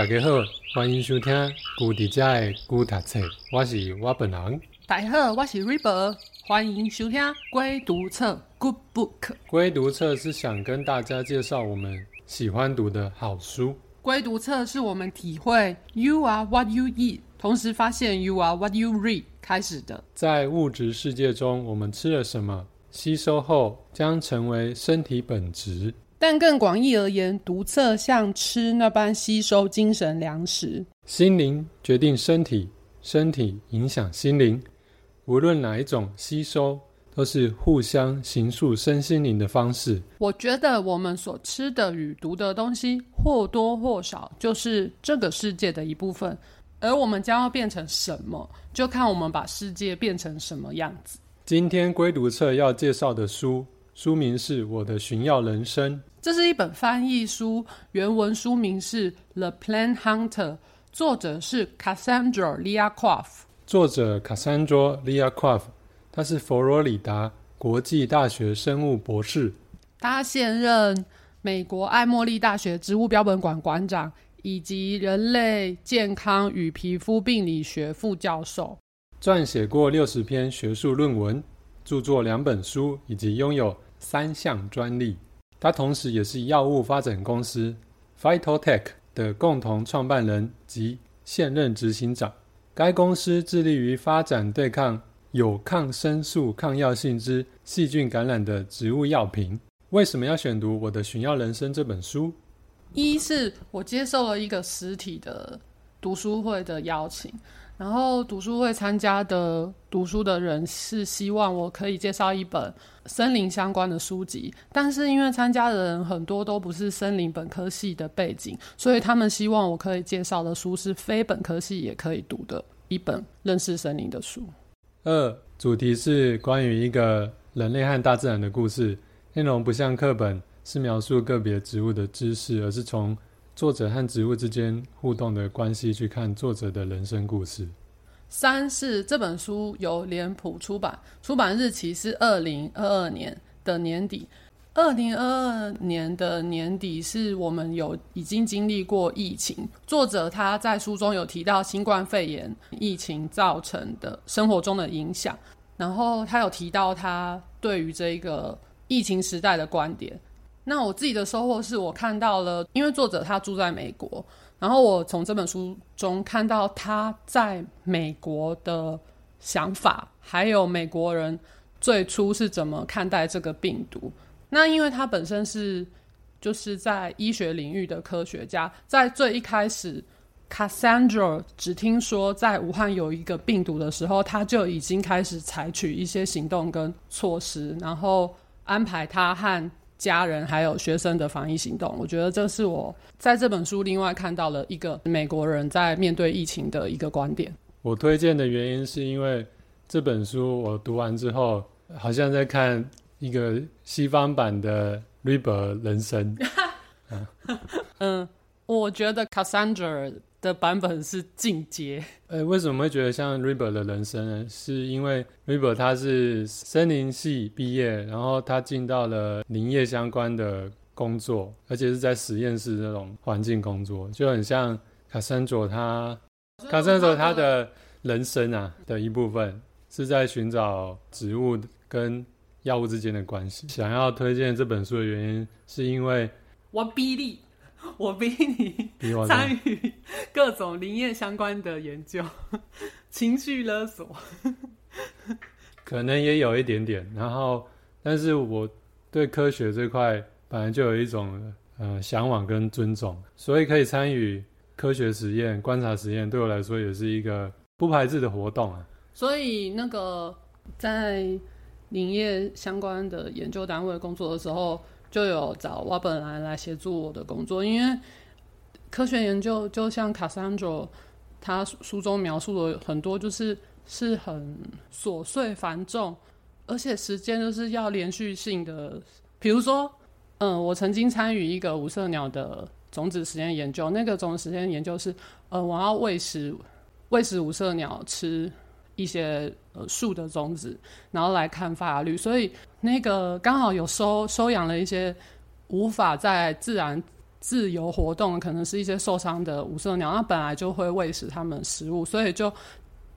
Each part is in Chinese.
大家好，欢迎收听《古迪家的古读册》，我是我本人。大家好，我是 River，欢迎收听《归读册》Good Book。归读册是想跟大家介绍我们喜欢读的好书。归读册是我们体会 You are what you eat，同时发现 You are what you read 开始的。在物质世界中，我们吃了什么，吸收后将成为身体本质。但更广义而言，读册像吃那般吸收精神粮食。心灵决定身体，身体影响心灵。无论哪一种吸收，都是互相形塑身心灵的方式。我觉得我们所吃的与读的东西，或多或少就是这个世界的一部分。而我们将要变成什么，就看我们把世界变成什么样子。今天归读册要介绍的书，书名是《我的寻药人生》。这是一本翻译书，原文书名是《The Plant Hunter》，作者是 Cassandra Liakov。作者 Cassandra Liakov，他是佛罗里达国际大学生物博士，他现任美国爱茉莉大学植物标本馆馆长，以及人类健康与皮肤病理学副教授，撰写过六十篇学术论文，著作两本书，以及拥有三项专利。他同时也是药物发展公司 Phytotech 的共同创办人及现任执行长。该公司致力于发展对抗有抗生素抗药性之细菌感染的植物药品。为什么要选读《我的寻药人生》这本书？一是我接受了一个实体的读书会的邀请。然后读书会参加的读书的人是希望我可以介绍一本森林相关的书籍，但是因为参加的人很多都不是森林本科系的背景，所以他们希望我可以介绍的书是非本科系也可以读的一本认识森林的书。二，主题是关于一个人类和大自然的故事，内容不像课本是描述个别植物的知识，而是从作者和植物之间互动的关系，去看作者的人生故事。三是这本书由脸谱出版，出版日期是二零二二年的年底。二零二二年的年底是我们有已经经历过疫情。作者他在书中有提到新冠肺炎疫情造成的生活中的影响，然后他有提到他对于这个疫情时代的观点。那我自己的收获是我看到了，因为作者他住在美国，然后我从这本书中看到他在美国的想法，还有美国人最初是怎么看待这个病毒。那因为他本身是就是在医学领域的科学家，在最一开始，Cassandra 只听说在武汉有一个病毒的时候，他就已经开始采取一些行动跟措施，然后安排他和家人还有学生的防疫行动，我觉得这是我在这本书另外看到了一个美国人在面对疫情的一个观点。我推荐的原因是因为这本书我读完之后，好像在看一个西方版的《r i b e r 人生》嗯。嗯，我觉得 Cassandra 的版本是进阶。呃，为什么会觉得像 Riber 的人生呢？是因为 Riber 他是森林系毕业，然后他进到了林业相关的工作，而且是在实验室这种环境工作，就很像卡森佐他卡森佐他的人生啊的一部分，是在寻找植物跟药物之间的关系。想要推荐这本书的原因，是因为我逼你。我比你参与各种林业相关的研究，情绪勒索，可能也有一点点。然后，但是我对科学这块本来就有一种呃向往跟尊重，所以可以参与科学实验、观察实验，对我来说也是一个不排斥的活动啊。所以，那个在林业相关的研究单位工作的时候。就有找瓦本来来协助我的工作，因为科学研究就像卡桑卓他书中描述的很多，就是是很琐碎繁重，而且时间就是要连续性的。比如说，嗯，我曾经参与一个五色鸟的种子实验研究，那个种子实验研究是，呃，我要喂食喂食五色鸟吃。一些呃树的种子，然后来看发芽率，所以那个刚好有收收养了一些无法在自然自由活动，可能是一些受伤的五色鸟，那本来就会喂食它们食物，所以就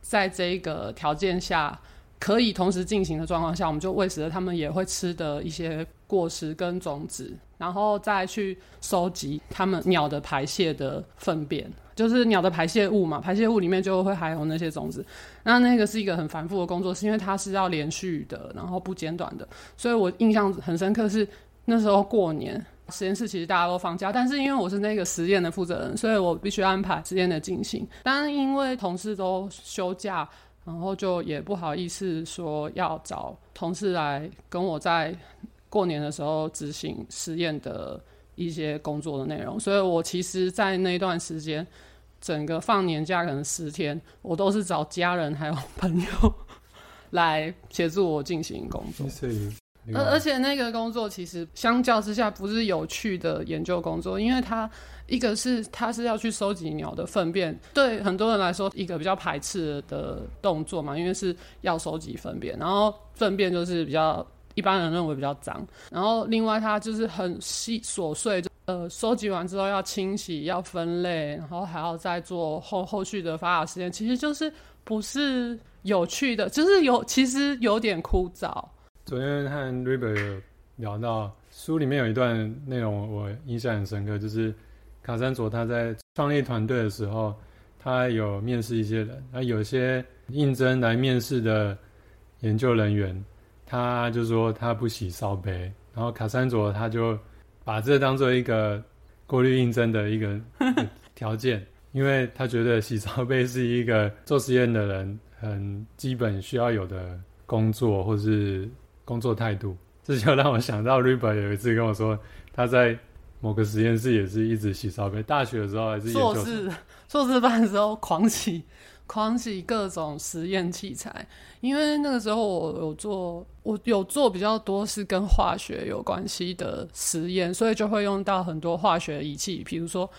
在这个条件下可以同时进行的状况下，我们就喂食了它们也会吃的一些果实跟种子，然后再去收集它们鸟的排泄的粪便，就是鸟的排泄物嘛，排泄物里面就会含有那些种子。那那个是一个很繁复的工作，是因为它是要连续的，然后不间断的，所以我印象很深刻是那时候过年。实验室其实大家都放假，但是因为我是那个实验的负责人，所以我必须安排实验的进行。但因为同事都休假，然后就也不好意思说要找同事来跟我在过年的时候执行实验的一些工作的内容，所以我其实，在那段时间，整个放年假可能十天，我都是找家人还有朋友来协助我进行工作。而而且那个工作其实相较之下不是有趣的研究工作，因为它一个是它是要去收集鸟的粪便，对很多人来说一个比较排斥的动作嘛，因为是要收集粪便，然后粪便就是比较一般人认为比较脏，然后另外它就是很细琐碎，呃，收集完之后要清洗、要分类，然后还要再做后后续的发芽实验，其实就是不是有趣的，就是有其实有点枯燥。昨天和 River 聊到书里面有一段内容，我印象很深刻，就是卡山卓他在创立团队的时候，他有面试一些人，那有些应征来面试的研究人员，他就说他不洗烧杯，然后卡山卓他就把这当做一个过滤应征的一个 条件，因为他觉得洗烧杯是一个做实验的人很基本需要有的工作，或是。工作态度，这就让我想到 River 有一次跟我说，他在某个实验室也是一直洗烧杯。大学的时候还是硕士，硕士班的时候狂洗，狂洗各种实验器材。因为那个时候我有做，我有做比较多是跟化学有关系的实验，所以就会用到很多化学仪器，比如说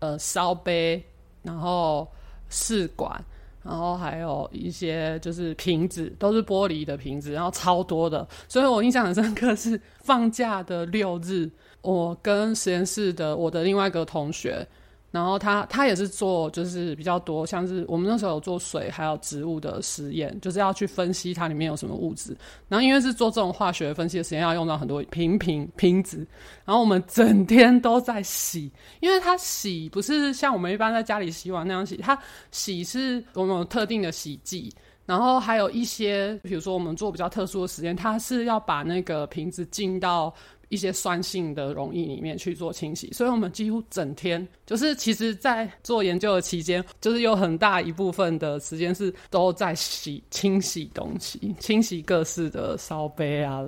呃烧杯，然后试管。然后还有一些就是瓶子，都是玻璃的瓶子，然后超多的，所以我印象很深刻是放假的六日，我跟实验室的我的另外一个同学。然后他他也是做就是比较多，像是我们那时候有做水还有植物的实验，就是要去分析它里面有什么物质。然后因为是做这种化学分析的实验，要用到很多瓶瓶瓶子。然后我们整天都在洗，因为它洗不是像我们一般在家里洗碗那样洗，它洗是我们有特定的洗剂。然后还有一些，比如说我们做比较特殊的实验，它是要把那个瓶子浸到。一些酸性的溶液里面去做清洗，所以我们几乎整天就是，其实，在做研究的期间，就是有很大一部分的时间是都在洗、清洗东西，清洗各式的烧杯啊，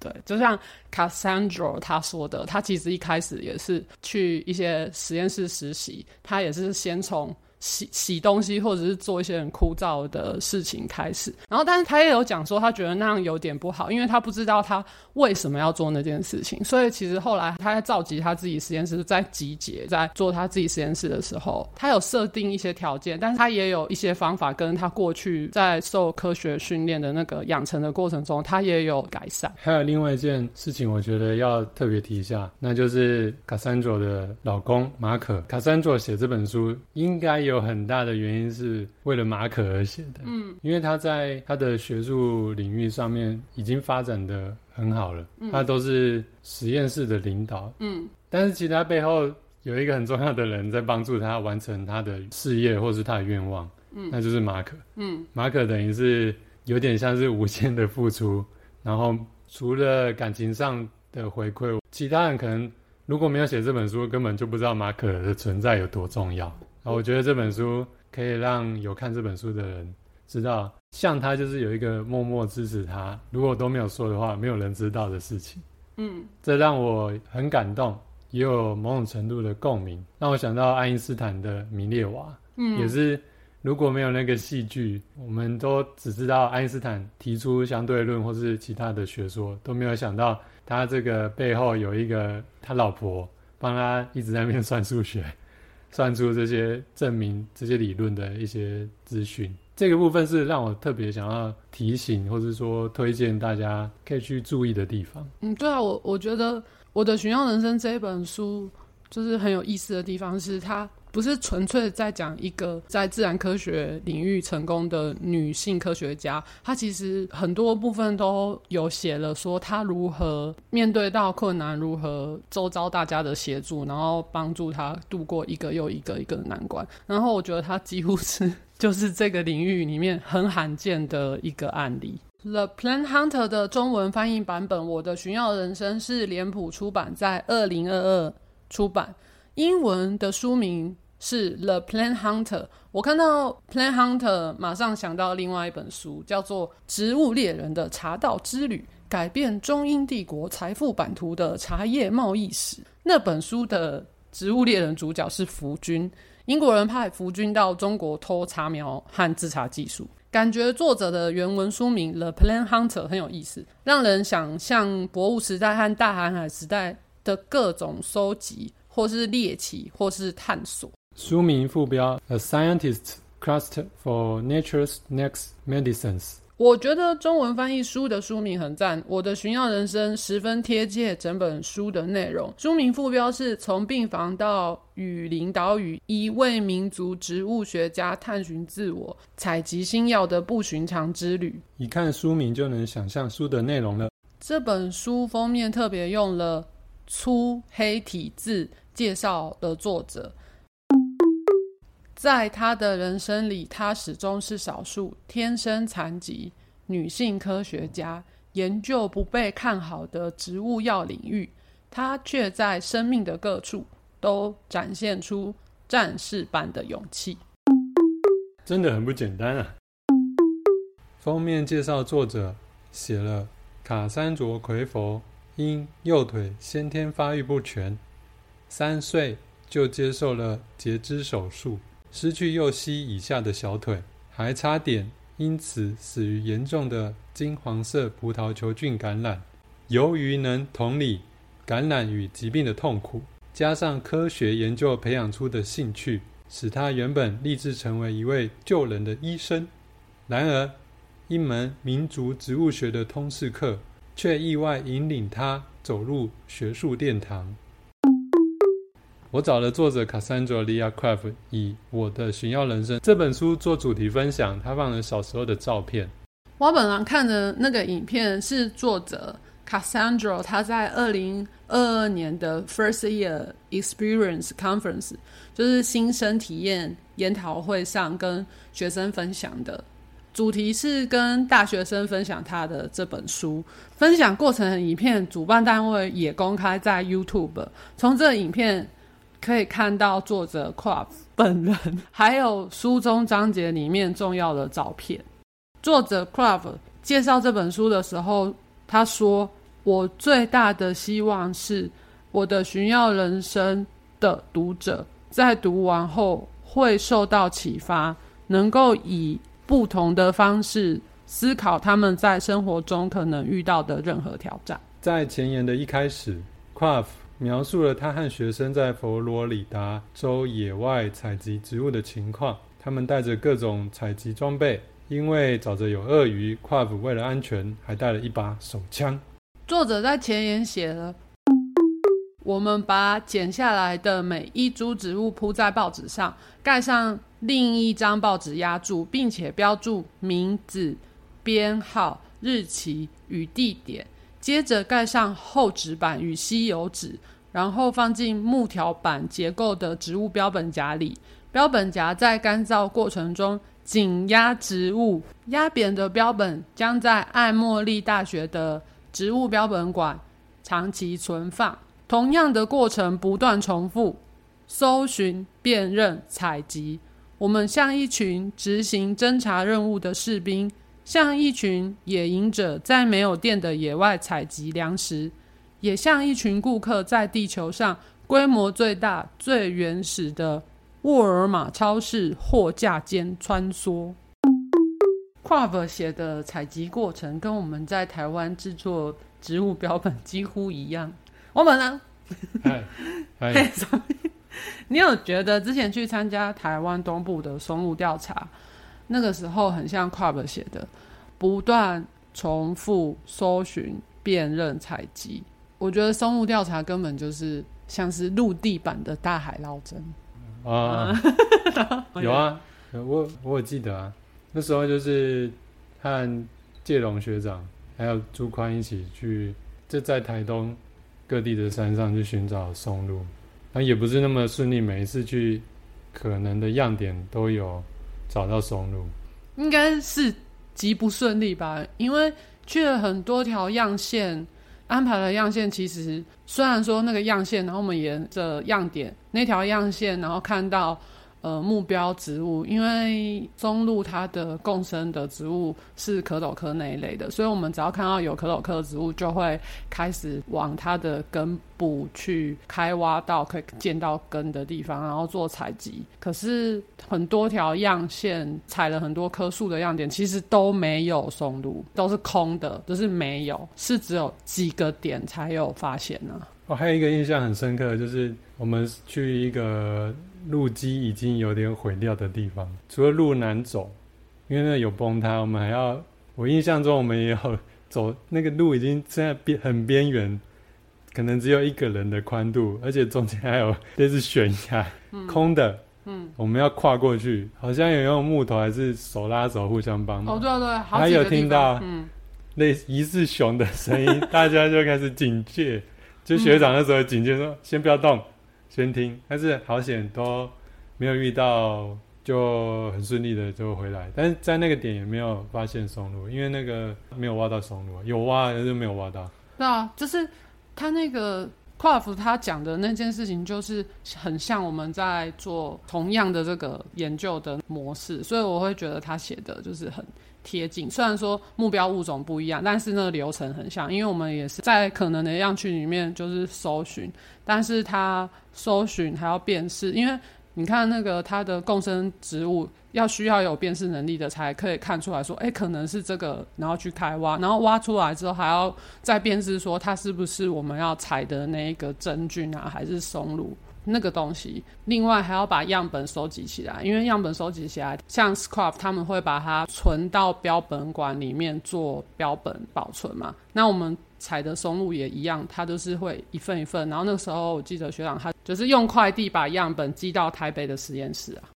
对，就像 Cassandra 他说的，他其实一开始也是去一些实验室实习，他也是先从。洗洗东西，或者是做一些很枯燥的事情开始，然后，但是他也有讲说，他觉得那样有点不好，因为他不知道他为什么要做那件事情。所以，其实后来他在召集他自己实验室，在集结，在做他自己实验室的时候，他有设定一些条件，但是他也有一些方法，跟他过去在受科学训练的那个养成的过程中，他也有改善。还有另外一件事情，我觉得要特别提一下，那就是卡珊卓的老公马可。卡珊卓写这本书应该。有很大的原因是为了马可而写的，嗯，因为他在他的学术领域上面已经发展的很好了，嗯，他都是实验室的领导，嗯，但是其他背后有一个很重要的人在帮助他完成他的事业或是他的愿望，嗯，那就是马可，嗯，马可等于是有点像是无限的付出，然后除了感情上的回馈，其他人可能如果没有写这本书，根本就不知道马可的存在有多重要。我觉得这本书可以让有看这本书的人知道，像他就是有一个默默支持他，如果都没有说的话，没有人知道的事情。嗯，这让我很感动，也有某种程度的共鸣，让我想到爱因斯坦的米列娃。嗯，也是如果没有那个戏剧，我们都只知道爱因斯坦提出相对论或是其他的学说，都没有想到他这个背后有一个他老婆帮他一直在那边 算数学。算出这些证明这些理论的一些资讯，这个部分是让我特别想要提醒，或者说推荐大家可以去注意的地方。嗯，对啊，我我觉得我的《寻药人生》这一本书，就是很有意思的地方是，它不是纯粹在讲一个在自然科学领域成功的女性科学家，她其实很多部分都有写了，说她如何面对到困难，如何周遭大家的协助，然后帮助她度过一个又一个一个难关。然后我觉得她几乎是就是这个领域里面很罕见的一个案例。《The p l a n Hunter》的中文翻译版本《我的寻药人生》是脸谱出版在二零二二出版，英文的书名。是 The Plant Hunter。我看到 Plant Hunter，马上想到另外一本书，叫做《植物猎人的茶道之旅：改变中英帝国财富版图的茶叶贸易史》。那本书的植物猎人主角是福军，英国人派福军到中国偷茶苗和制茶技术。感觉作者的原文书名 The Plant Hunter 很有意思，让人想象博物时代和大航海时代的各种收集，或是猎奇，或是探索。书名副标：A Scientist's Quest for Nature's Next Medicines。我觉得中文翻译书的书名很赞，我的寻药人生十分贴切整本书的内容。书名副标是从病房到雨林岛屿，一位民族植物学家探寻自我、采集新药的不寻常之旅。一看书名就能想象书的内容了。这本书封面特别用了粗黑体字介绍了作者。在他的人生里，他始终是少数天生残疾女性科学家，研究不被看好的植物药领域，他却在生命的各处都展现出战士般的勇气。真的很不简单啊！封面介绍作者写了：卡山卓·奎佛因右腿先天发育不全，三岁就接受了截肢手术。失去右膝以下的小腿，还差点因此死于严重的金黄色葡萄球菌感染。由于能同理感染与疾病的痛苦，加上科学研究培养出的兴趣，使他原本立志成为一位救人的医生。然而，一门民族植物学的通识课却意外引领他走入学术殿堂。我找了作者 Cassandra Lea Craft 以《我的寻药人生》这本书做主题分享。他放了小时候的照片。我本来看的那个影片是作者 Cassandra 他在二零二二年的 First Year Experience Conference，就是新生体验研讨会上跟学生分享的。主题是跟大学生分享他的这本书。分享过程的影片，主办单位也公开在 YouTube。从这影片。可以看到作者 Craft 本人，还有书中章节里面重要的照片。作者 Craft 介绍这本书的时候，他说：“我最大的希望是，我的寻药人生的读者在读完后会受到启发，能够以不同的方式思考他们在生活中可能遇到的任何挑战。”在前言的一开始，Craft 描述了他和学生在佛罗里达州野外采集植物的情况。他们带着各种采集装备，因为沼泽有鳄鱼。Craft 为了安全，还带了一把手枪。作者在前言写了：“我们把剪下来的每一株植物铺在报纸上，盖上另一张报纸压住，并且标注名字、编号、日期与地点。”接着盖上厚纸板与吸油纸，然后放进木条板结构的植物标本夹里。标本夹在干燥过程中紧压植物，压扁的标本将在艾默利大学的植物标本馆长期存放。同样的过程不断重复：搜寻、辨认、采集。我们像一群执行侦察任务的士兵。像一群野营者在没有电的野外采集粮食，也像一群顾客在地球上规模最大、最原始的沃尔玛超市货架间穿梭。Quav 写的采集过程跟我们在台湾制作植物标本几乎一样。我们呢？你有觉得之前去参加台湾东部的松露调查？那个时候很像 Craft 写的，不断重复搜寻、辨认、采集。我觉得生物调查根本就是像是陆地版的大海捞针。啊，有啊，我我记得啊，那时候就是和介龙学长还有朱宽一起去，就在台东各地的山上去寻找松露，那也不是那么顺利，每一次去可能的样点都有找到松露，应该是极不顺利吧，因为去了很多条样线。安排了样线，其实虽然说那个样线，然后我们沿着样点那条样线，然后看到。呃，目标植物，因为松露它的共生的植物是壳斗科那一类的，所以我们只要看到有壳斗科的植物，就会开始往它的根部去开挖到可以见到根的地方，然后做采集。可是很多条样线采了很多棵树的样点，其实都没有松露，都是空的，都、就是没有，是只有几个点才有发现呢、我、还有一个印象很深刻，就是我们去一个。路基已经有点毁掉的地方，除了路难走，因为那有崩塌，我们还要。我印象中，我们也有走那个路，已经在边很边缘，可能只有一个人的宽度，而且中间还有这是悬崖，嗯、空的。嗯，我们要跨过去，好像有用木头还是手拉手互相帮忙。哦，对对对，还有听到类似疑似熊的声音，嗯、大家就开始警戒。就学长那时候警戒说：“嗯、先不要动。”监听，但是好险都没有遇到，就很顺利的就回来。但是在那个点也没有发现松露，因为那个没有挖到松露，有挖但是没有挖到。对啊，就是他那个夸尔夫他讲的那件事情，就是很像我们在做同样的这个研究的模式，所以我会觉得他写的就是很。贴近，虽然说目标物种不一样，但是那个流程很像，因为我们也是在可能的样区里面就是搜寻，但是他搜寻还要辨识，因为你看那个它的共生植物要需要有辨识能力的，才可以看出来说，哎，可能是这个，然后去开挖，然后挖出来之后还要再辨识说它是不是我们要采的那一个真菌啊，还是松露。那个东西，另外还要把样本收集起来，因为样本收集起来，像 Scruff 他们会把它存到标本馆里面做标本保存嘛。那我们采的松露也一样，它都是会一份一份。然后那个时候我记得学长他就是用快递把样本寄到台北的实验室啊。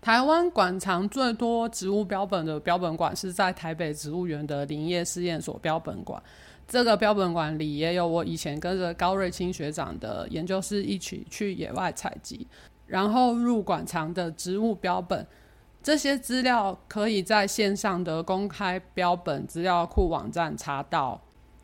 台湾馆藏最多植物标本的标本馆是在台北植物园的林业试验所标本馆。这个标本馆里也有我以前跟着高瑞清学长的研究室一起去野外采集，然后入馆藏的植物标本，这些资料可以在线上的公开标本资料库网站查到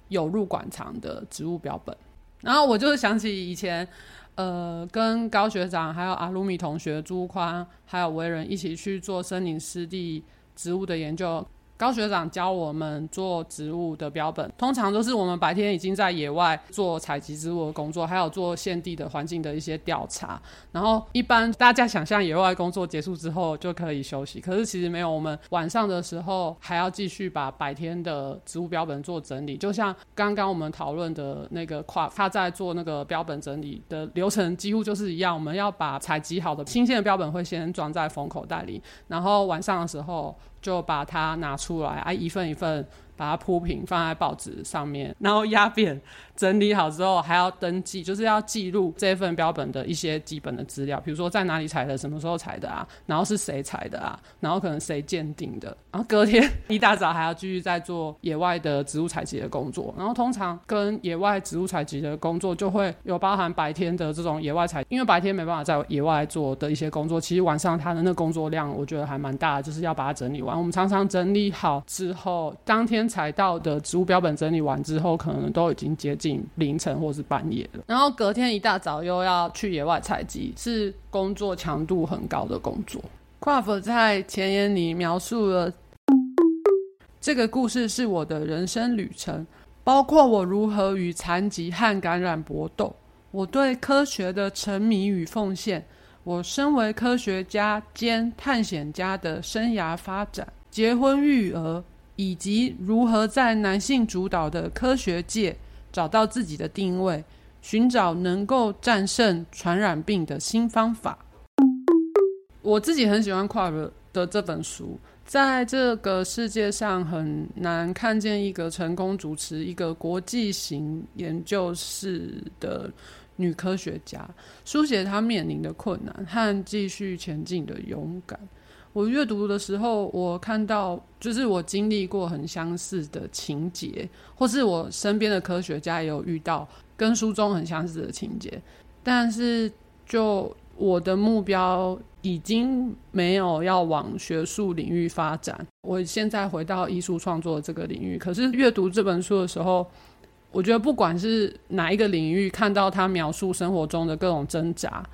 有入馆藏的植物标本。然后我就是想起以前，呃，跟高学长还有阿鲁米同学朱宽还有维仁一起去做森林湿地植物的研究。高学长教我们做植物的标本，通常都是我们白天已经在野外做采集植物的工作，还有做现地的环境的一些调查。然后一般大家想象野外工作结束之后就可以休息，可是其实没有，我们晚上的时候还要继续把白天的植物标本做整理。就像刚刚我们讨论的那个跨，他在做那个标本整理的流程几乎就是一样。我们要把采集好的新鲜的标本会先装在封口袋里，然后晚上的时候。就把它拿出来啊，一份一份把它铺平，放在报纸上面，然后压扁。整理好之后还要登记，就是要记录这份标本的一些基本的资料，比如说在哪里采的，什么时候采的啊，然后是谁采的啊，然后可能谁鉴定的，然后隔天一大早还要继续在做野外的植物采集的工作，然后通常跟野外植物采集的工作就会有包含白天的这种野外采，因为白天没办法在野外做的一些工作，其实晚上他的那工作量我觉得还蛮大的，就是要把它整理完。我们常常整理好之后，当天采到的植物标本整理完之后，可能都已经接近。凌晨或是半夜了，然后隔天一大早又要去野外采集，是工作强度很高的工作。Kraft 在前言里描述了这个故事是我的人生旅程，包括我如何与残疾和感染搏斗，我对科学的沉迷与奉献，我身为科学家兼探险家的生涯发展，结婚育儿，以及如何在男性主导的科学界。找到自己的定位，寻找能够战胜传染病的新方法。我自己很喜欢 Kraft 的这本书，在这个世界上很难看见一个成功主持一个国际型研究室的女科学家，书写她面临的困难和继续前进的勇敢。我阅读的时候，我看到就是我经历过很相似的情节，或是我身边的科学家也有遇到跟书中很相似的情节，但是就我的目标已经没有要往学术领域发展，我现在回到艺术创作这个领域。可是阅读这本书的时候，我觉得不管是哪一个领域，看到他描述生活中的各种挣扎，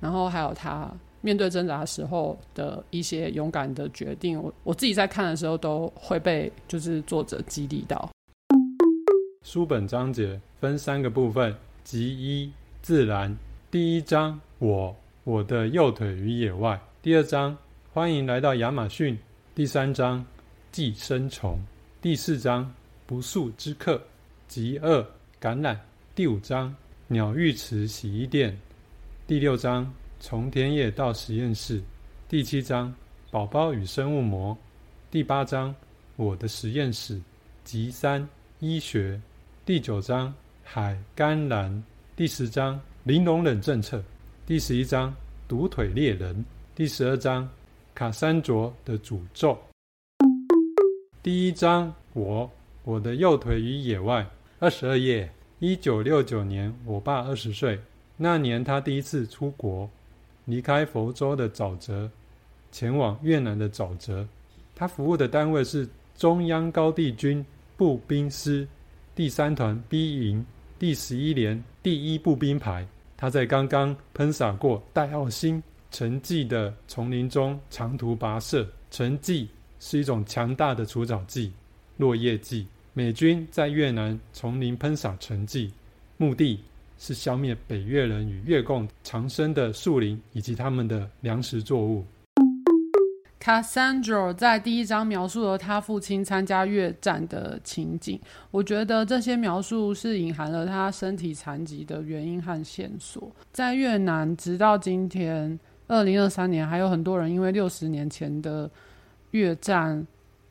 然后还有他。面对挣扎的时候的一些勇敢的决定，我我自己在看的时候都会被就是作者激励到。书本章节分三个部分：集一自然，第一章我我的右腿与野外，第二章欢迎来到亚马逊，第三章寄生虫，第四章不速之客，集二感染，第五章鸟浴池洗衣店，第六章。从田野到实验室，第七章宝宝与生物膜，第八章我的实验室，集三医学，第九章海甘蓝，第十章零容忍政策，第十一章独腿猎人，第十二章卡珊卓的诅咒。第一章我我的右腿与野外，二十二页，一九六九年，我爸二十岁，那年他第一次出国。离开佛州的沼泽，前往越南的沼泽。他服务的单位是中央高地军步兵师第三团 B 营第十一连第一步兵排。他在刚刚喷洒过戴奥辛沉剂的丛林中长途跋涉。沉剂是一种强大的除草剂，落叶剂。美军在越南丛林喷洒沉剂，目的。是消灭北越人与越共藏身的树林以及他们的粮食作物。卡珊卓在第一章描述了他父亲参加越战的情景，我觉得这些描述是隐含了他身体残疾的原因和线索。在越南，直到今天，二零二三年，还有很多人因为六十年前的越战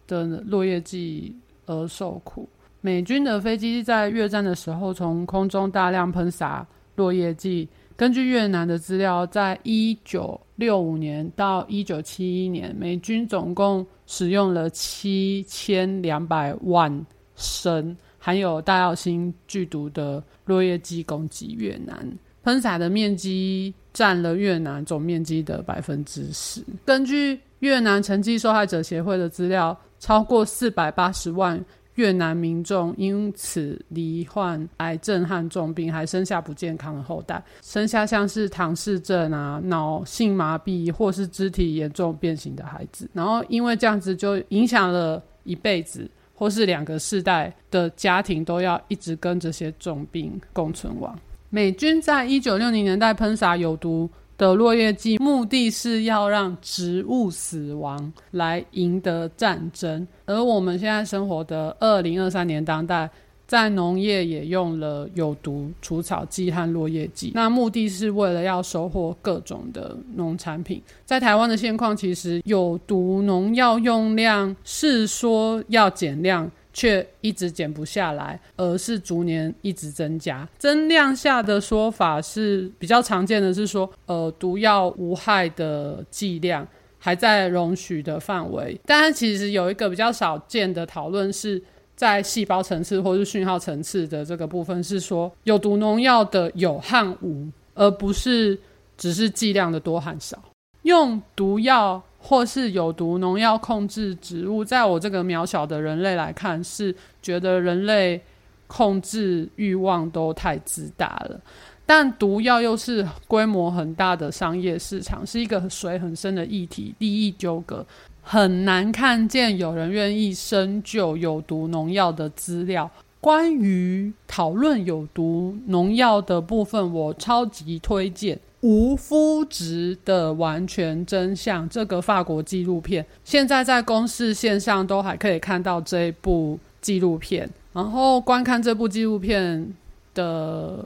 的落叶季而受苦。美军的飞机在越战的时候，从空中大量喷洒落叶剂。根据越南的资料，在一九六五年到一九七一年，美军总共使用了七千两百万升含有大药星剧毒的落叶剂攻击越南，喷洒的面积占了越南总面积的百分之十。根据越南橙剂受害者协会的资料，超过四百八十万。越南民众因此罹患癌症和重病，还生下不健康的后代，生下像是唐氏症啊、脑性麻痹或是肢体严重变形的孩子。然后因为这样子，就影响了一辈子，或是两个世代的家庭都要一直跟这些重病共存亡。美军在一九六零年代喷洒有毒的落叶剂，目的是要让植物死亡，来赢得战争。而我们现在生活的二零二三年当代，在农业也用了有毒除草剂和落叶剂，那目的是为了要收获各种的农产品。在台湾的现况，其实有毒农药用量是说要减量。却一直减不下来，而是逐年一直增加。增量下的说法是比较常见的，是说，呃，毒药无害的剂量还在容许的范围。但是其实有一个比较少见的讨论是在细胞层次或是讯号层次的这个部分，是说有毒农药的有和无，而不是只是剂量的多和少。用毒药。或是有毒农药控制植物，在我这个渺小的人类来看，是觉得人类控制欲望都太自大了。但毒药又是规模很大的商业市场，是一个水很深的议题，利益纠葛，很难看见有人愿意深究有毒农药的资料。关于讨论有毒农药的部分，我超级推荐。无麸质的完全真相，这个法国纪录片现在在公视线上都还可以看到这一部纪录片。然后观看这部纪录片的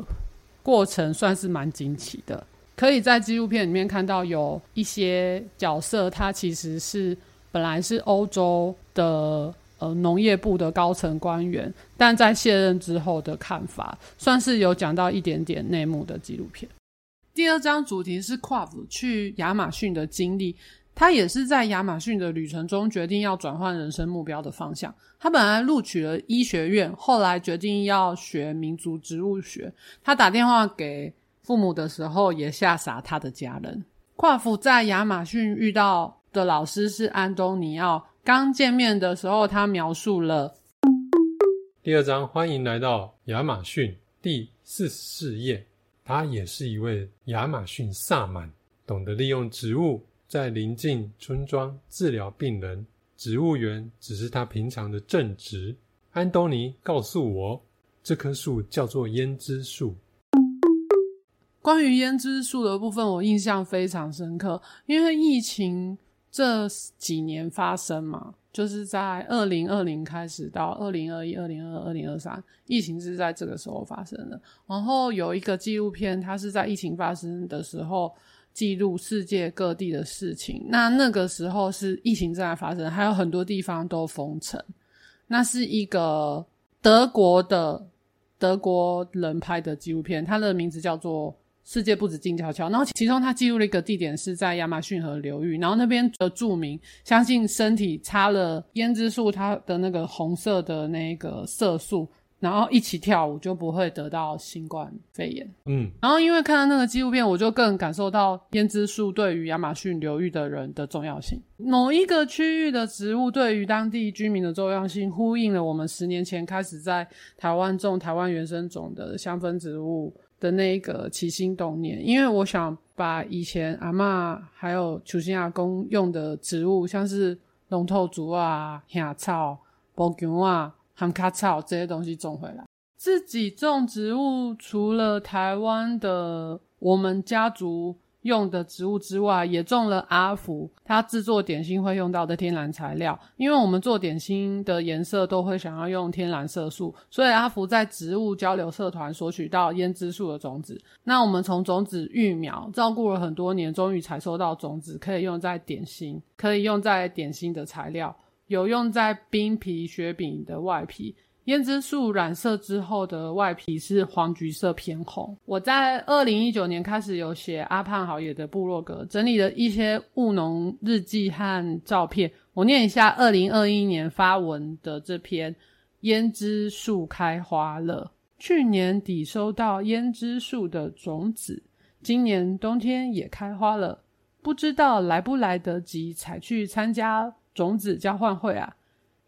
过程算是蛮惊奇的，可以在纪录片里面看到有一些角色，他其实是本来是欧洲的呃农业部的高层官员，但在卸任之后的看法，算是有讲到一点点内幕的纪录片。第二章主题是 Kraft 去亚马逊的经历。他也是在亚马逊的旅程中决定要转换人生目标的方向。他本来录取了医学院，后来决定要学民族植物学。他打电话给父母的时候，也吓傻他的家人。夸父在亚马逊遇到的老师是安东尼奥。刚见面的时候，他描述了第二章。欢迎来到亚马逊，第四十四页。他也是一位亚马逊萨满，懂得利用植物。在邻近村庄治疗病人，植物园只是他平常的正职。安东尼告诉我，这棵树叫做胭脂树。关于胭脂树的部分，我印象非常深刻，因为疫情这几年发生嘛，就是在二零二零开始到二零二一、二零二二、二零二三，疫情是在这个时候发生的。然后有一个纪录片，它是在疫情发生的时候。记录世界各地的事情。那那个时候是疫情正在发生，还有很多地方都封城。那是一个德国的德国人拍的纪录片，它的名字叫做《世界不止静悄悄》。然后其中它记录了一个地点是在亚马逊河流域，然后那边的住民相信身体擦了胭脂树它的那个红色的那个色素。然后一起跳舞就不会得到新冠肺炎。嗯，然后因为看到那个纪录片，我就更感受到胭脂树对于亚马逊流域的人的重要性。某一个区域的植物对于当地居民的重要性，呼应了我们十年前开始在台湾种台湾原生种的香氛植物的那一个起心动念。因为我想把以前阿嬷还有球星阿公用的植物，像是龙头竹啊、夏草、薄姜啊。含卡草这些东西种回来，自己种植物，除了台湾的我们家族用的植物之外，也种了阿福他制作点心会用到的天然材料。因为我们做点心的颜色都会想要用天然色素，所以阿福在植物交流社团索取到胭脂树的种子。那我们从种子育苗，照顾了很多年，终于采收到种子，可以用在点心，可以用在点心的材料。有用在冰皮雪饼的外皮，胭脂树染色之后的外皮是黄橘色偏红。我在二零一九年开始有写阿胖好野的部落格，整理了一些务农日记和照片。我念一下二零二一年发文的这篇：胭脂树开花了。去年底收到胭脂树的种子，今年冬天也开花了，不知道来不来得及采去参加。种子交换会啊，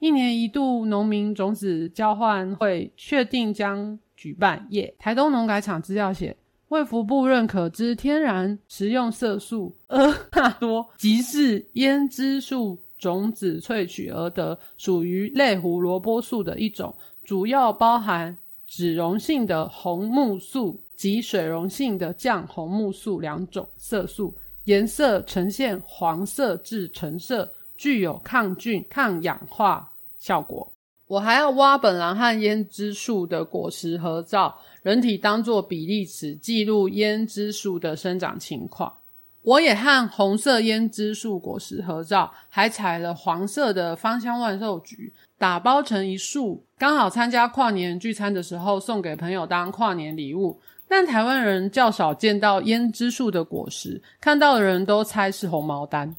一年一度农民种子交换会确定将举办。耶、台东农改场资料写，卫福部认可之天然食用色素阿纳多，即是胭脂树种子萃取而得，属于类胡萝卜素的一种，主要包含脂溶性的红木素及水溶性的降红木素两种色素，颜色呈现黄色至橙色。具有抗菌、抗氧化效果。我还要挖本兰和胭脂树的果实合照，人体当作比例尺，记录胭脂树的生长情况。我也和红色胭脂树果实合照，还采了黄色的芳香万寿菊，打包成一束，刚好参加跨年聚餐的时候送给朋友当跨年礼物。但台湾人较少见到胭脂树的果实，看到的人都猜是红毛丹。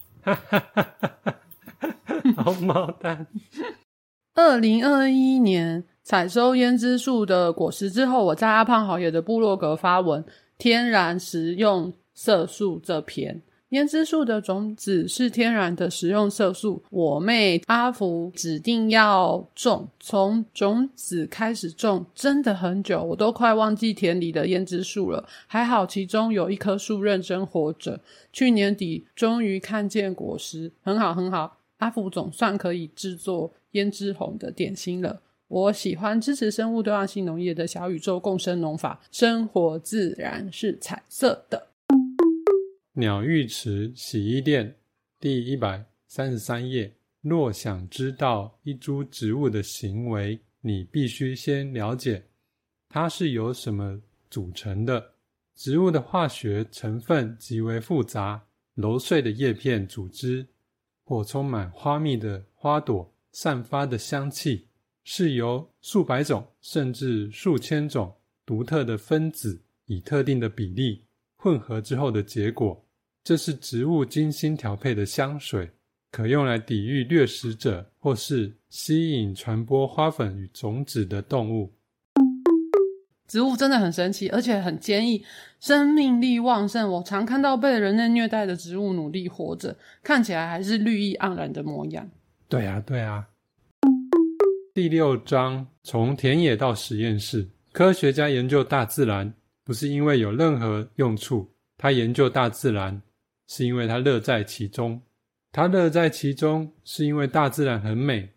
红毛丹。二零二一年采收胭脂树的果实之后，我在阿胖好野的部落格发文《天然食用色素》这篇。胭脂树的种子是天然的食用色素，我妹阿福指定要种，从种子开始种真的很久，我都快忘记田里的胭脂树了。还好其中有一棵树认真活着，去年底终于看见果实，很好很好。阿福总算可以制作胭脂红的点心了。我喜欢支持生物多样性农业的小宇宙共生农法，生活自然是彩色的。鸟浴池洗衣店第一百三十三页。若想知道一株植物的行为，你必须先了解它是由什么组成的。植物的化学成分极为复杂，揉碎的叶片组织。或充满花蜜的花朵散发的香气，是由数百种甚至数千种独特的分子以特定的比例混合之后的结果。这是植物精心调配的香水，可用来抵御掠食者，或是吸引传播花粉与种子的动物。植物真的很神奇，而且很坚毅，生命力旺盛。我常看到被人类虐待的植物努力活着，看起来还是绿意盎然的模样。对啊，对啊。第六章：从田野到实验室。科学家研究大自然，不是因为有任何用处，他研究大自然是因为他乐在其中。他乐在其中是因为大自然很美。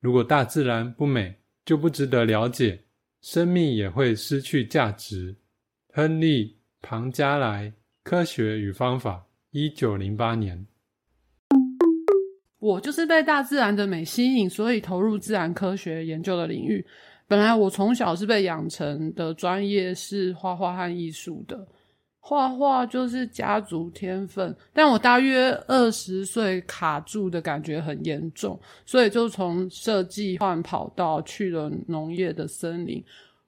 如果大自然不美，就不值得了解。生命也会失去价值。亨利·庞加莱《科学与方法》，一九零八年。我就是被大自然的美吸引，所以投入自然科学研究的领域。本来我从小是被养成的专业是画画和艺术的，画画就是家族天分。但我大约二十岁卡住的感觉很严重，所以就从设计换跑道去了农业的森林。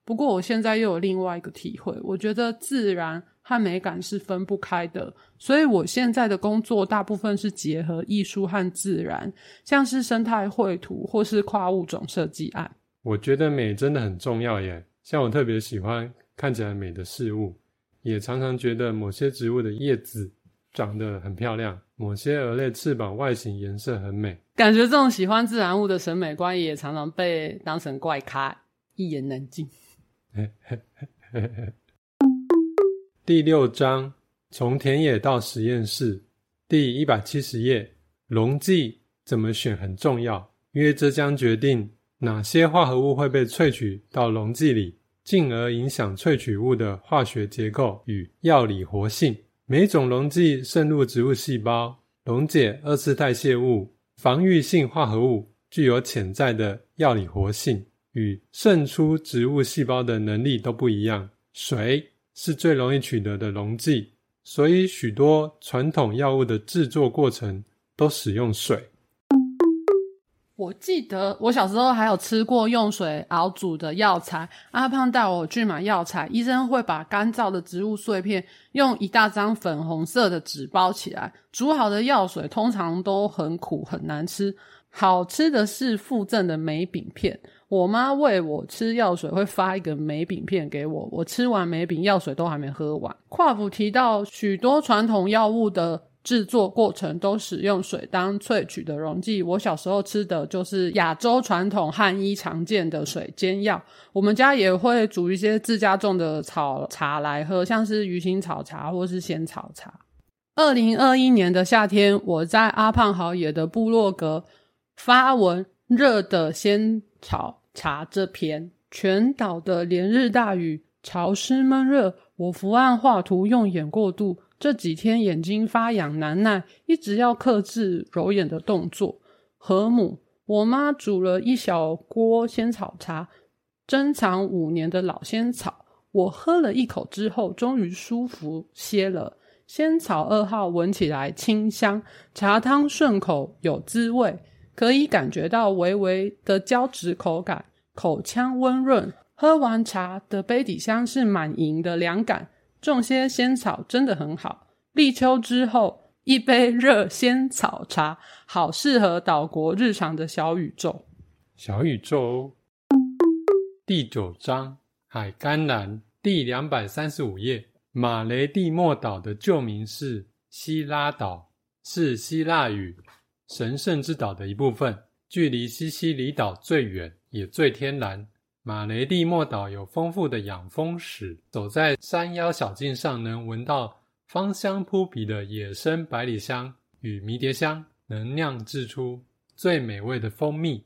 不过我现在又有另外一个体会，我觉得自然和美感是分不开的，所以我现在的工作大部分是结合艺术和自然，像是生态绘图或是跨物种设计案。我觉得美真的很重要耶，像我特别喜欢看起来美的事物，也常常觉得某些植物的叶子长得很漂亮，某些蛾类翅膀外形颜色很美。感觉这种喜欢自然物的审美观也常常被当成怪咖，一言难尽。第六章：从田野到实验室。第一百七十页。溶剂怎么选很重要，因为这将决定哪些化合物会被萃取到溶剂里，进而影响萃取物的化学结构与药理活性。每种溶剂渗入植物细胞，溶解二次代谢物、防御性化合物，具有潜在的药理活性。与渗出植物细胞的能力都不一样。水是最容易取得的溶剂，所以许多传统药物的制作过程都使用水。我记得我小时候还有吃过用水熬煮的药材。阿胖带我去买药材，医生会把干燥的植物碎片用一大张粉红色的纸包起来。煮好的药水通常都很苦很难吃，好吃的是附赠的梅饼片。我妈喂我吃药水会发一个梅饼片给我，我吃完梅饼，药水都还没喝完。跨府提到许多传统药物的制作过程都使用水当萃取的溶剂。我小时候吃的就是亚洲传统汉医常见的水煎药。我们家也会煮一些自家种的草茶来喝，像是鱼腥草茶或是仙草茶。二零二一年的夏天，我在阿胖好野的部落格发文，热的仙草茶这篇，全岛的连日大雨，潮湿闷热。我伏案画图，用眼过度。这几天眼睛发痒难耐，一直要克制揉眼的动作。河姆，我妈煮了一小锅仙草茶，珍藏五年的老仙草。我喝了一口之后，终于舒服些了。仙草二号闻起来清香，茶汤顺口有滋味。可以感觉到微微的胶质口感，口腔温润。喝完茶的杯底香是满盈的凉感，种些仙草真的很好。立秋之后，一杯热仙草茶，好适合岛国日常的小宇宙。小宇宙。第九章海甘蓝，第两百三十五页。马雷蒂莫岛的旧名是希拉岛，是希腊语。神圣之岛的一部分，距离西西里岛最远，也最天然。马雷蒂莫岛有丰富的养蜂史，走在山腰小径上，能闻到芳香扑鼻的野生百里香与迷迭香，能酿制出最美味的蜂蜜。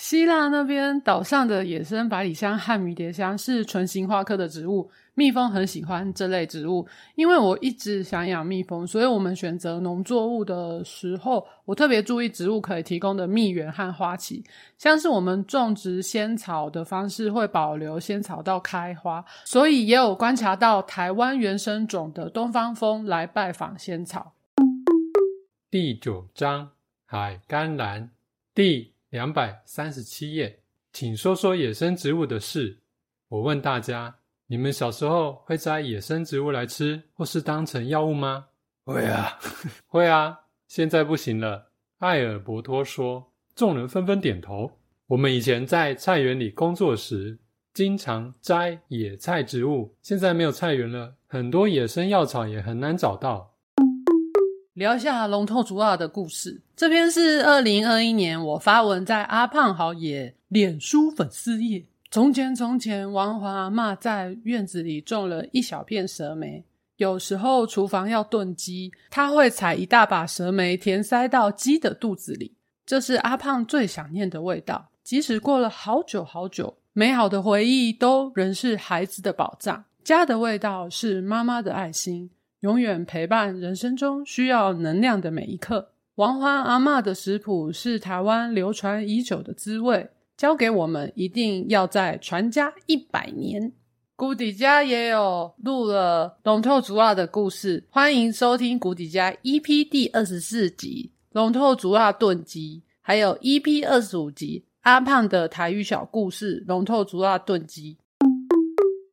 希腊那边岛上的野生百里香和迷迭香是唇形花科的植物，蜜蜂很喜欢这类植物。因为我一直想养蜜蜂，所以我们选择农作物的时候，我特别注意植物可以提供的蜜源和花期。像是我们种植仙草的方式会保留仙草到开花，所以也有观察到台湾原生种的东方蜂来拜访仙草。第九章海甘蓝，第两百三十七页，请说说野生植物的事。我问大家，你们小时候会摘野生植物来吃，或是当成药物吗？会啊，会啊。现在不行了。艾尔伯托说，众人纷纷点头。我们以前在菜园里工作时，经常摘野菜植物。现在没有菜园了，很多野生药草也很难找到。聊一下龙头竹二的故事。这篇是二零二一年我发文在阿胖好野脸书粉丝页。从前从前，王华阿嬷在院子里种了一小片蛇莓。有时候厨房要炖鸡，她会采一大把蛇莓填塞到鸡的肚子里，这是阿胖最想念的味道。即使过了好久好久，美好的回忆都仍是孩子的宝藏。家的味道是妈妈的爱心，永远陪伴人生中需要能量的每一刻。王花阿嬷的食谱是台湾流传已久的滋味，教给我们一定要再传家一百年。谷底家也有录了龙头竹鸭的故事，欢迎收听谷底家 EP 第二十四集龙头竹鸭炖鸡，还有 EP 二十五集。阿胖的台语小故事：龙头竹鸭炖鸡。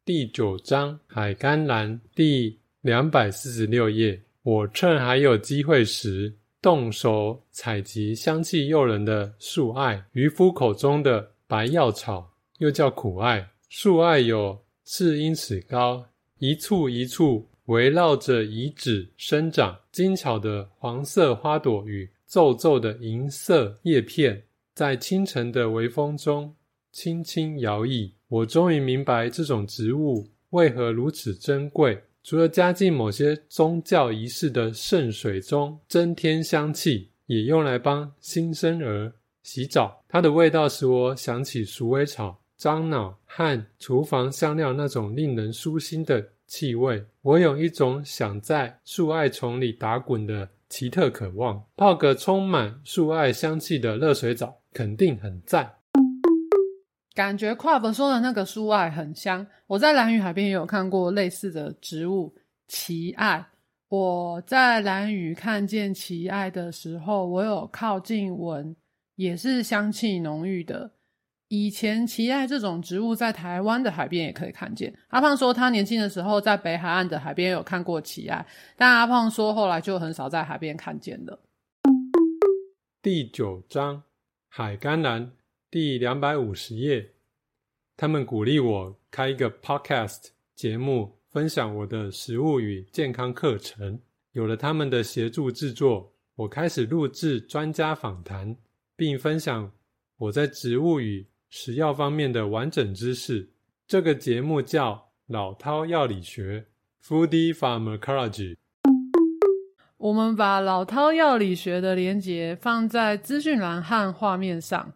第九章海甘蓝，第两百四十六页。我趁还有机会时，动手采集香气诱人的树艾。渔夫口中的白药草，又叫苦艾。树艾有四英尺高，一簇一簇围绕着遗址生长。精巧的黄色花朵与皱皱的银色叶片。在清晨的微风中轻轻摇曳，我终于明白这种植物为何如此珍贵。除了加进某些宗教仪式的圣水中增添香气，也用来帮新生儿洗澡。它的味道使我想起鼠尾草、樟脑和厨房香料那种令人舒心的气味。我有一种想在树艾丛里打滚的奇特渴望，泡个充满树艾香气的热水澡。肯定很赞，感觉 Crab 说的那个树艾很香。我在蓝屿海边也有看过类似的植物奇艾。我在蓝屿看见奇艾的时候，我有靠近闻，也是香气浓郁的。以前奇艾这种植物在台湾的海边也可以看见。阿胖说他年轻的时候在北海岸的海边有看过奇艾，但阿胖说后来就很少在海边看见了。第九章。海甘蓝第两百五十页，他们鼓励我开一个 podcast 节目，分享我的食物与健康课程。有了他们的协助制作，我开始录制专家访谈，并分享我在植物与食药方面的完整知识。这个节目叫老饕药理学 （Foodie Pharmacology）。我们把老饕药理学的连结放在资讯栏和画面上。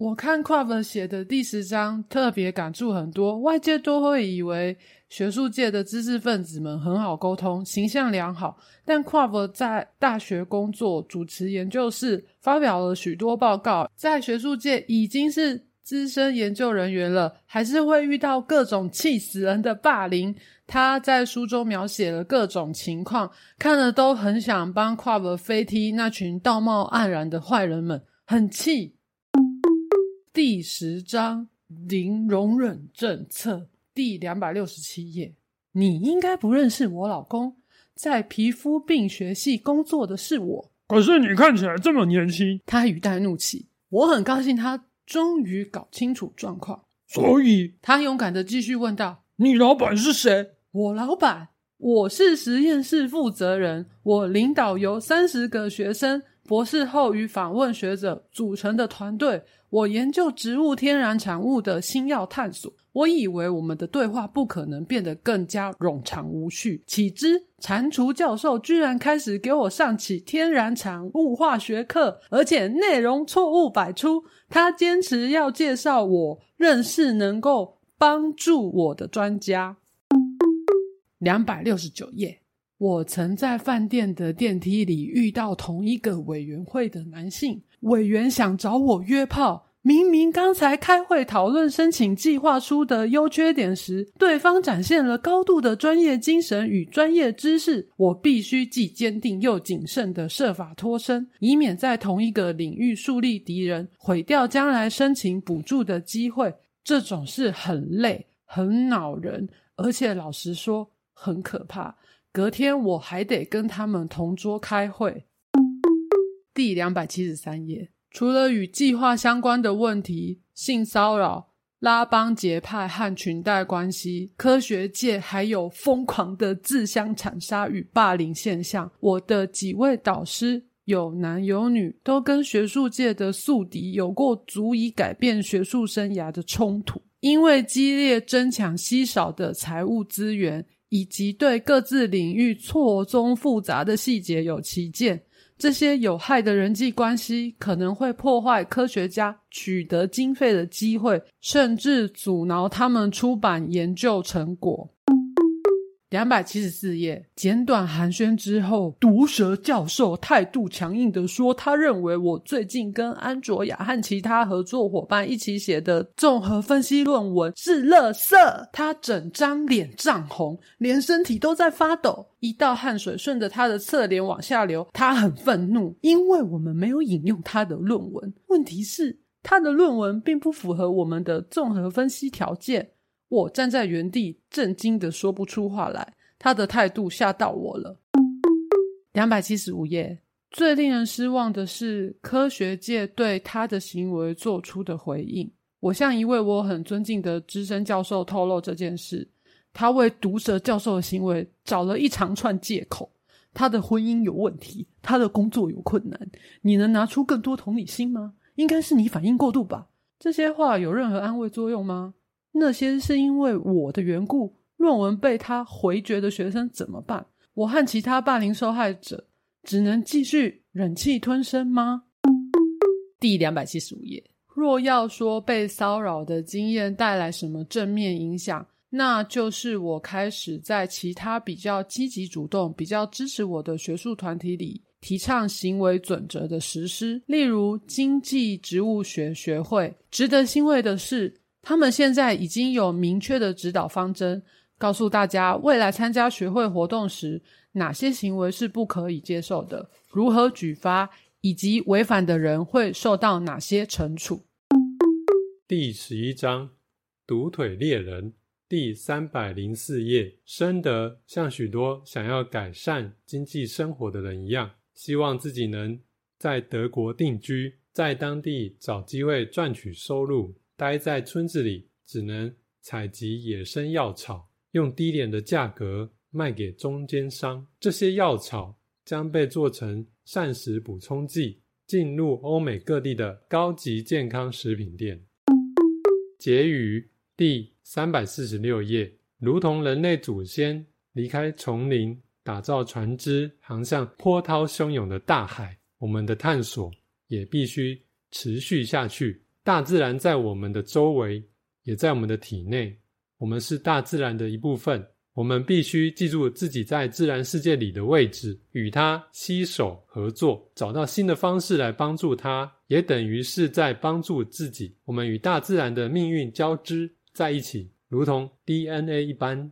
我看 Crave 写的第十章特别感触很多，外界都会以为学术界的知识分子们很好沟通，形象良好，但 Crave 在大学工作，主持研究室，发表了许多报告，在学术界已经是资深研究人员了，还是会遇到各种气死人的霸凌。他在书中描写了各种情况，看了都很想帮 Crave 飞踢那群道貌岸然的坏人们，很气。第十章零容忍政策，第两百六十七页。你应该不认识我老公，在皮肤病学系工作的是我。可是你看起来这么年轻。他语带怒气。我很高兴他终于搞清楚状况，所以他勇敢的继续问道：“你老板是谁？”我老板，我是实验室负责人，我领导由三十个学生、博士后与访问学者组成的团队。我研究植物天然产物的新药探索。我以为我们的对话不可能变得更加冗长无序，岂知蟾蜍教授居然开始给我上起天然产物化学课，而且内容错误百出。他坚持要介绍我认识能够帮助我的专家。两百六十九页，我曾在饭店的电梯里遇到同一个委员会的男性委员，想找我约炮，明明刚才开会讨论申请计划书的优缺点时，对方展现了高度的专业精神与专业知识，我必须既坚定又谨慎的设法脱身，以免在同一个领域树立敌人，毁掉将来申请补助的机会。这种事很累，很恼人，而且老实说很可怕。隔天我还得跟他们同桌开会。第两百七十三页。除了与计划相关的问题，性骚扰、拉帮结派和裙带关系，科学界还有疯狂的自相残杀与霸凌现象。我的几位导师有男有女，都跟学术界的宿敌有过足以改变学术生涯的冲突，因为激烈争抢稀少的财务资源，以及对各自领域错综复杂的细节有歧见。这些有害的人际关系可能会破坏科学家取得经费的机会，甚至阻挠他们出版研究成果。两百七十四页，简短寒暄之后，毒舌教授态度强硬地说：“他认为我最近跟安卓雅和其他合作伙伴一起写的综合分析论文是垃圾。”他整张脸涨红，连身体都在发抖，一道汗水顺着他的侧脸往下流。他很愤怒，因为我们没有引用他的论文。问题是，他的论文并不符合我们的综合分析条件。我站在原地，震惊的说不出话来。他的态度吓到我了。两百七十五页，最令人失望的是科学界对他的行为做出的回应。我向一位我很尊敬的资深教授透露这件事，他为毒舌教授的行为找了一长串借口。他的婚姻有问题，他的工作有困难。你能拿出更多同理心吗？应该是你反应过度吧。这些话有任何安慰作用吗？那些是因为我的缘故，论文被他回绝的学生怎么办？我和其他霸凌受害者只能继续忍气吞声吗？第两百七十五页，若要说被骚扰的经验带来什么正面影响，那就是我开始在其他比较积极主动、比较支持我的学术团体里提倡行为准则的实施，例如经济植物学学会。值得欣慰的是，他们现在已经有明确的指导方针，告诉大家未来参加学会活动时，哪些行为是不可以接受的，如何举发，以及违反的人会受到哪些惩处。第十一章，独腿猎人，第三百零四页。深德像许多想要改善经济生活的人一样，希望自己能在德国定居，在当地找机会赚取收入。待在村子里，只能采集野生药草，用低廉的价格卖给中间商。这些药草将被做成膳食补充剂，进入欧美各地的高级健康食品店。结语第三百四十六页，如同人类祖先离开丛林，打造船只，航向波涛汹涌的大海，我们的探索也必须持续下去。大自然在我们的周围，也在我们的体内。我们是大自然的一部分。我们必须记住自己在自然世界里的位置，与它携手合作，找到新的方式来帮助它，也等于是在帮助自己。我们与大自然的命运交织在一起，如同 DNA 一般。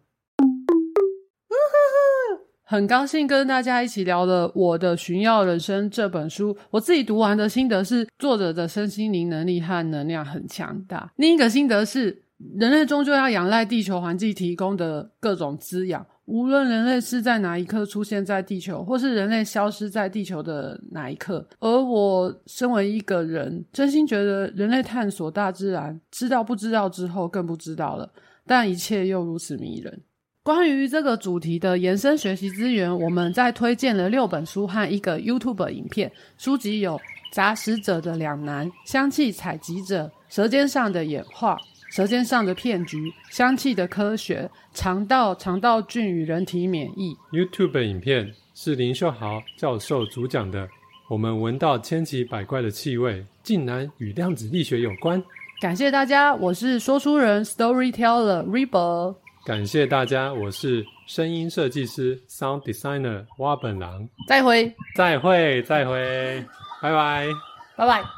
很高兴跟大家一起聊了《我的寻药人生》这本书。我自己读完的心得是，作者的身心灵能力和能量很强大。另一个心得是，人类终究要仰赖地球环境提供的各种滋养。无论人类是在哪一刻出现在地球，或是人类消失在地球的哪一刻。而我身为一个人，真心觉得人类探索大自然，知道不知道之后更不知道了，但一切又如此迷人。关于这个主题的延伸学习资源，我们再推荐了六本书和一个 YouTube 影片。书籍有《杂食者的两难》、《香气采集者》、《舌尖上的演化》、《舌尖上的骗局》、《香气的科学》、《肠道肠道菌与人体免疫》。YouTube 影片是林秀豪教授主讲的，我们闻到千奇百怪的气味，竟然与量子力学有关。感谢大家，我是说书人 Storyteller Riber。感谢大家，我是声音设计师 Sound Designer 蛙本郎。再会，再会，再会，拜拜，拜拜。